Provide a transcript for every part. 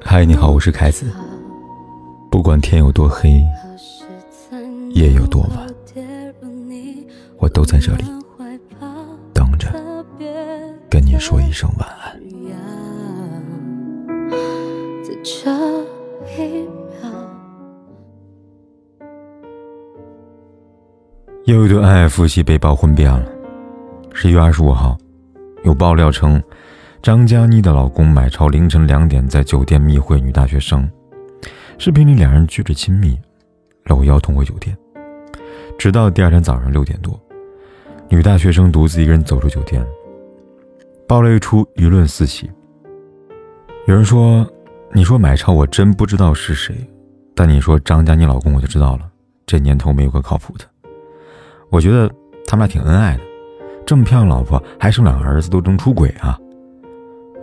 嗨，你好，我是凯子。不管天有多黑，夜有多晚，我都在这里等着跟你说一声晚安。又一对恩爱夫妻被曝婚变了。十一月二十五号，有爆料称，张嘉倪的老公买超凌晨两点在酒店密会女大学生。视频里两人举着亲密，搂腰同回酒店。直到第二天早上六点多，女大学生独自一个人走出酒店。爆料一出，舆论四起。有人说：“你说买超，我真不知道是谁；但你说张嘉倪老公，我就知道了。这年头没有个靠谱的。”我觉得他们俩挺恩爱的，这么漂亮老婆还生两个儿子都能出轨啊？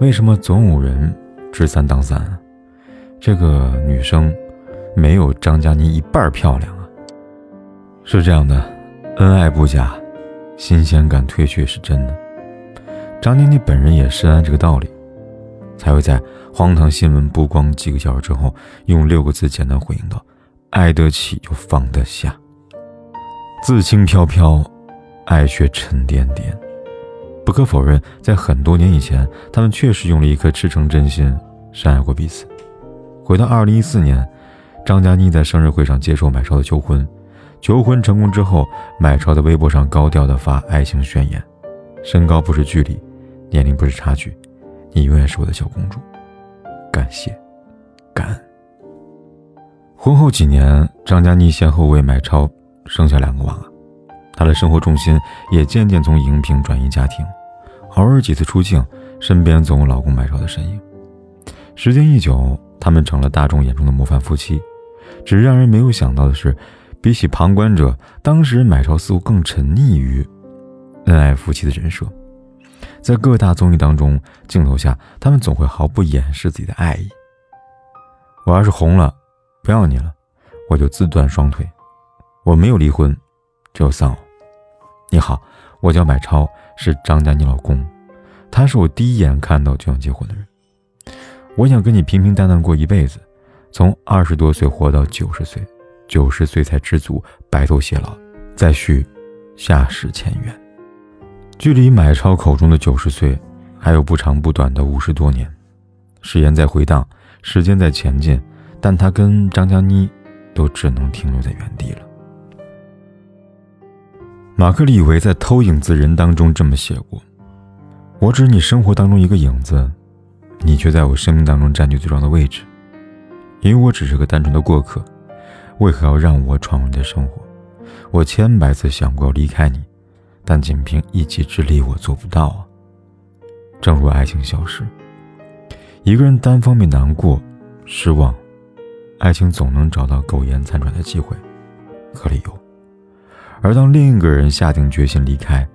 为什么总有人知三当三？这个女生没有张嘉倪一半漂亮啊？是这样的，恩爱不假，新鲜感褪去是真的。张嘉倪本人也深谙这个道理，才会在荒唐新闻曝光几个小时之后，用六个字简单回应道：“爱得起就放得下。”自轻飘飘，爱却沉甸甸。不可否认，在很多年以前，他们确实用了一颗赤诚真心深爱过彼此。回到二零一四年，张嘉倪在生日会上接受买超的求婚。求婚成功之后，买超在微博上高调的发爱情宣言：“身高不是距离，年龄不是差距，你永远是我的小公主。”感谢，感恩。婚后几年，张嘉倪先后为买超。生下两个娃，她的生活重心也渐渐从荧屏转移家庭，偶尔几次出镜，身边总有老公买超的身影。时间一久，他们成了大众眼中的模范夫妻。只是让人没有想到的是，比起旁观者，当事人买超似乎更沉溺于恩爱夫妻的人设。在各大综艺当中，镜头下他们总会毫不掩饰自己的爱意。我要是红了，不要你了，我就自断双腿。我没有离婚，只有丧偶。你好，我叫买超，是张佳妮老公。他是我第一眼看到就想结婚的人。我想跟你平平淡淡过一辈子，从二十多岁活到九十岁，九十岁才知足，白头偕老，再续下世前缘。距离买超口中的九十岁，还有不长不短的五十多年。誓言在回荡，时间在前进，但他跟张佳妮，都只能停留在原地了。马克·李维在《偷影子人》当中这么写过：“我只是你生活当中一个影子，你却在我生命当中占据最重要的位置。因为我只是个单纯的过客，为何要让我闯入你的生活？我千百次想过要离开你，但仅凭一己之力，我做不到啊。正如爱情消失，一个人单方面难过、失望，爱情总能找到苟延残喘的机会和理由。”而当另一个人下定决心离开，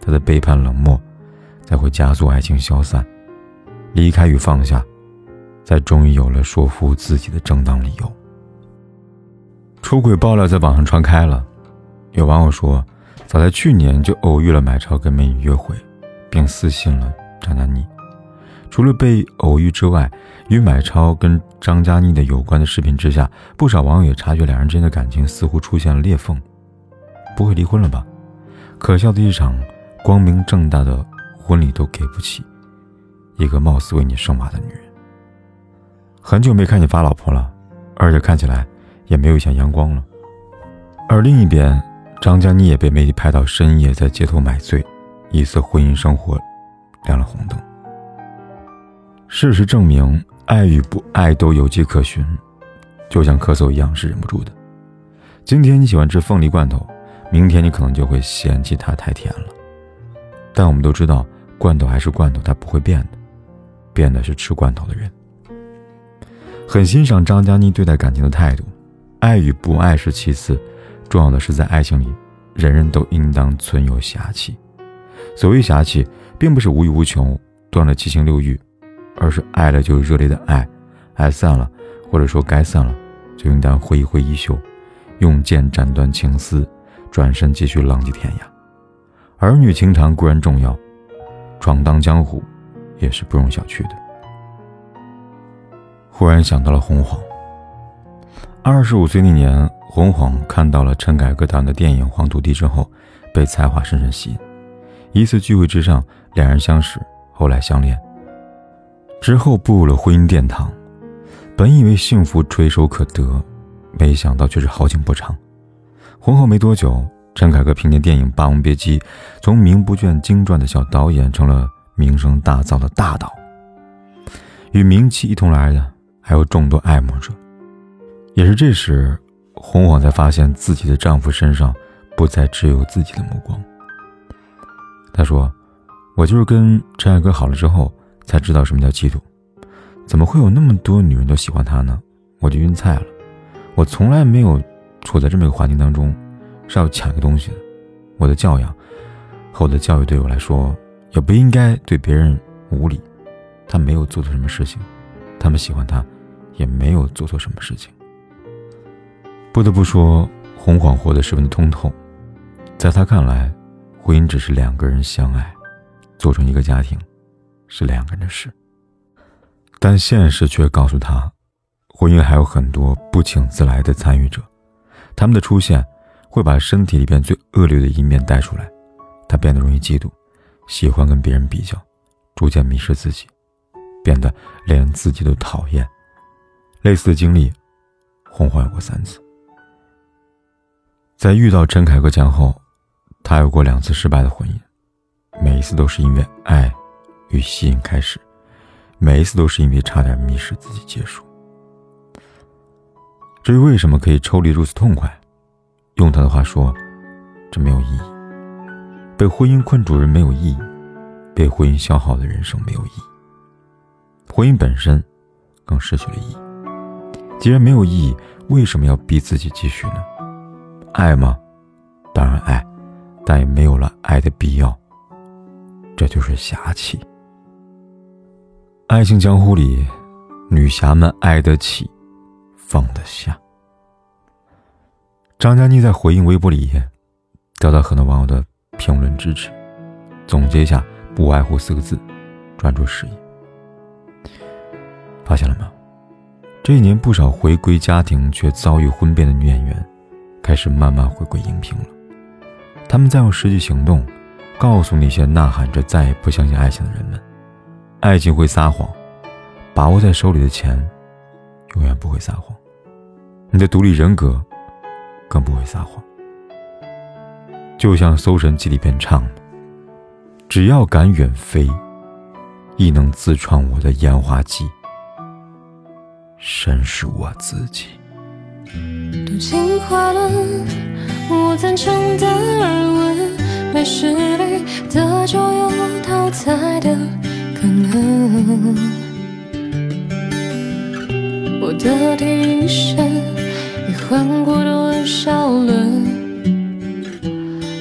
他的背叛冷漠，才会加速爱情消散。离开与放下，才终于有了说服自己的正当理由。出轨爆料在网上传开了，有网友说，早在去年就偶遇了买超跟美女约会，并私信了张嘉倪。除了被偶遇之外，与买超跟张嘉倪的有关的视频之下，不少网友也察觉两人之间的感情似乎出现了裂缝。不会离婚了吧？可笑的一场光明正大的婚礼都给不起，一个貌似为你生娃的女人。很久没看你发老婆了，而且看起来也没有以前阳光了。而另一边，张嘉倪也被媒体拍到深夜在街头买醉，疑似婚姻生活亮了红灯。事实证明，爱与不爱都有迹可循，就像咳嗽一样是忍不住的。今天你喜欢吃凤梨罐头。明天你可能就会嫌弃它太甜了，但我们都知道，罐头还是罐头，它不会变的，变的是吃罐头的人。很欣赏张嘉倪对待感情的态度，爱与不爱是其次，重要的是在爱情里，人人都应当存有侠气。所谓侠气，并不是无欲无求、断了七情六欲，而是爱了就热烈的爱，爱散了，或者说该散了，就应当挥一挥衣袖，用剑斩断情丝。转身继续浪迹天涯，儿女情长固然重要，闯荡江湖也是不容小觑的。忽然想到了洪晃。二十五岁那年，洪晃看到了陈凯歌导演的电影《黄土地》之后，被才华深深吸引。一次聚会之上，两人相识，后来相恋。之后步入了婚姻殿堂，本以为幸福垂手可得，没想到却是好景不长。婚后没多久，陈凯歌凭借电影《霸王别姬》，从名不见经传的小导演，成了名声大噪的大导。与名气一同来的，还有众多爱慕者。也是这时，洪晃才发现自己的丈夫身上不再只有自己的目光。她说：“我就是跟陈凯歌好了之后，才知道什么叫嫉妒。怎么会有那么多女人都喜欢他呢？我就晕菜了。我从来没有处在这么一个环境当中，是要抢一个东西的。我的教养和我的教育对我来说，也不应该对别人无礼。他没有做错什么事情，他们喜欢他，也没有做错什么事情。”不得不说，洪晃活得十分的通透。在他看来，婚姻只是两个人相爱，组成一个家庭，是两个人的事。但现实却告诉他，婚姻还有很多不请自来的参与者，他们的出现会把身体里边最恶劣的一面带出来。他变得容易嫉妒，喜欢跟别人比较，逐渐迷失自己，变得连自己都讨厌。类似的经历，洪晃有过三次。在遇到陈凯歌前后，他有过两次失败的婚姻，每一次都是因为爱与吸引开始，每一次都是因为差点迷失自己结束。至于为什么可以抽离如此痛快，用他的话说，这没有意义。被婚姻困住人没有意义，被婚姻消耗的人生没有意义，婚姻本身更失去了意义。既然没有意义，为什么要逼自己继续呢？爱吗？当然爱，但也没有了爱的必要。这就是侠气。爱情江湖里，女侠们爱得起，放得下。张嘉倪在回应微博里得到很多网友的评论支持，总结一下，不外乎四个字：专注事业。发现了吗？这一年，不少回归家庭却遭遇婚变的女演员。开始慢慢回归荧屏了，他们在用实际行动，告诉那些呐喊着再也不相信爱情的人们：爱情会撒谎，把握在手里的钱，永远不会撒谎。你的独立人格，更不会撒谎。就像《搜神记》里边唱的：“只要敢远飞，亦能自创我的烟花季，神是我自己。”都进化了，我赞成达尔文，没实力的就有淘汰的可能。我的底线已换过多少轮？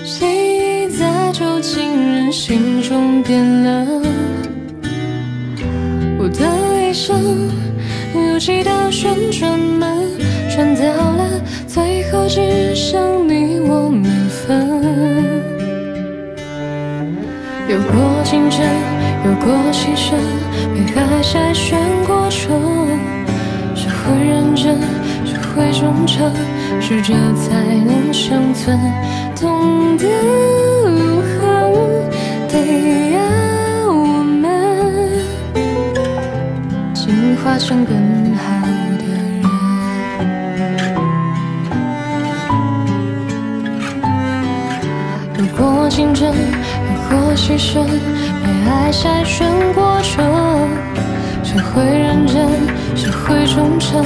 记忆在旧情人心中变了，我的一生有几道旋转门。转到了最后，只剩你我没分。有过竞争，有过牺牲，被爱筛选过程。学会认真，会忠诚，适者才能生存。懂得永恒，得要我们进化成更好。竞争，有过牺牲，被爱筛选过程。学会认真，学会忠诚，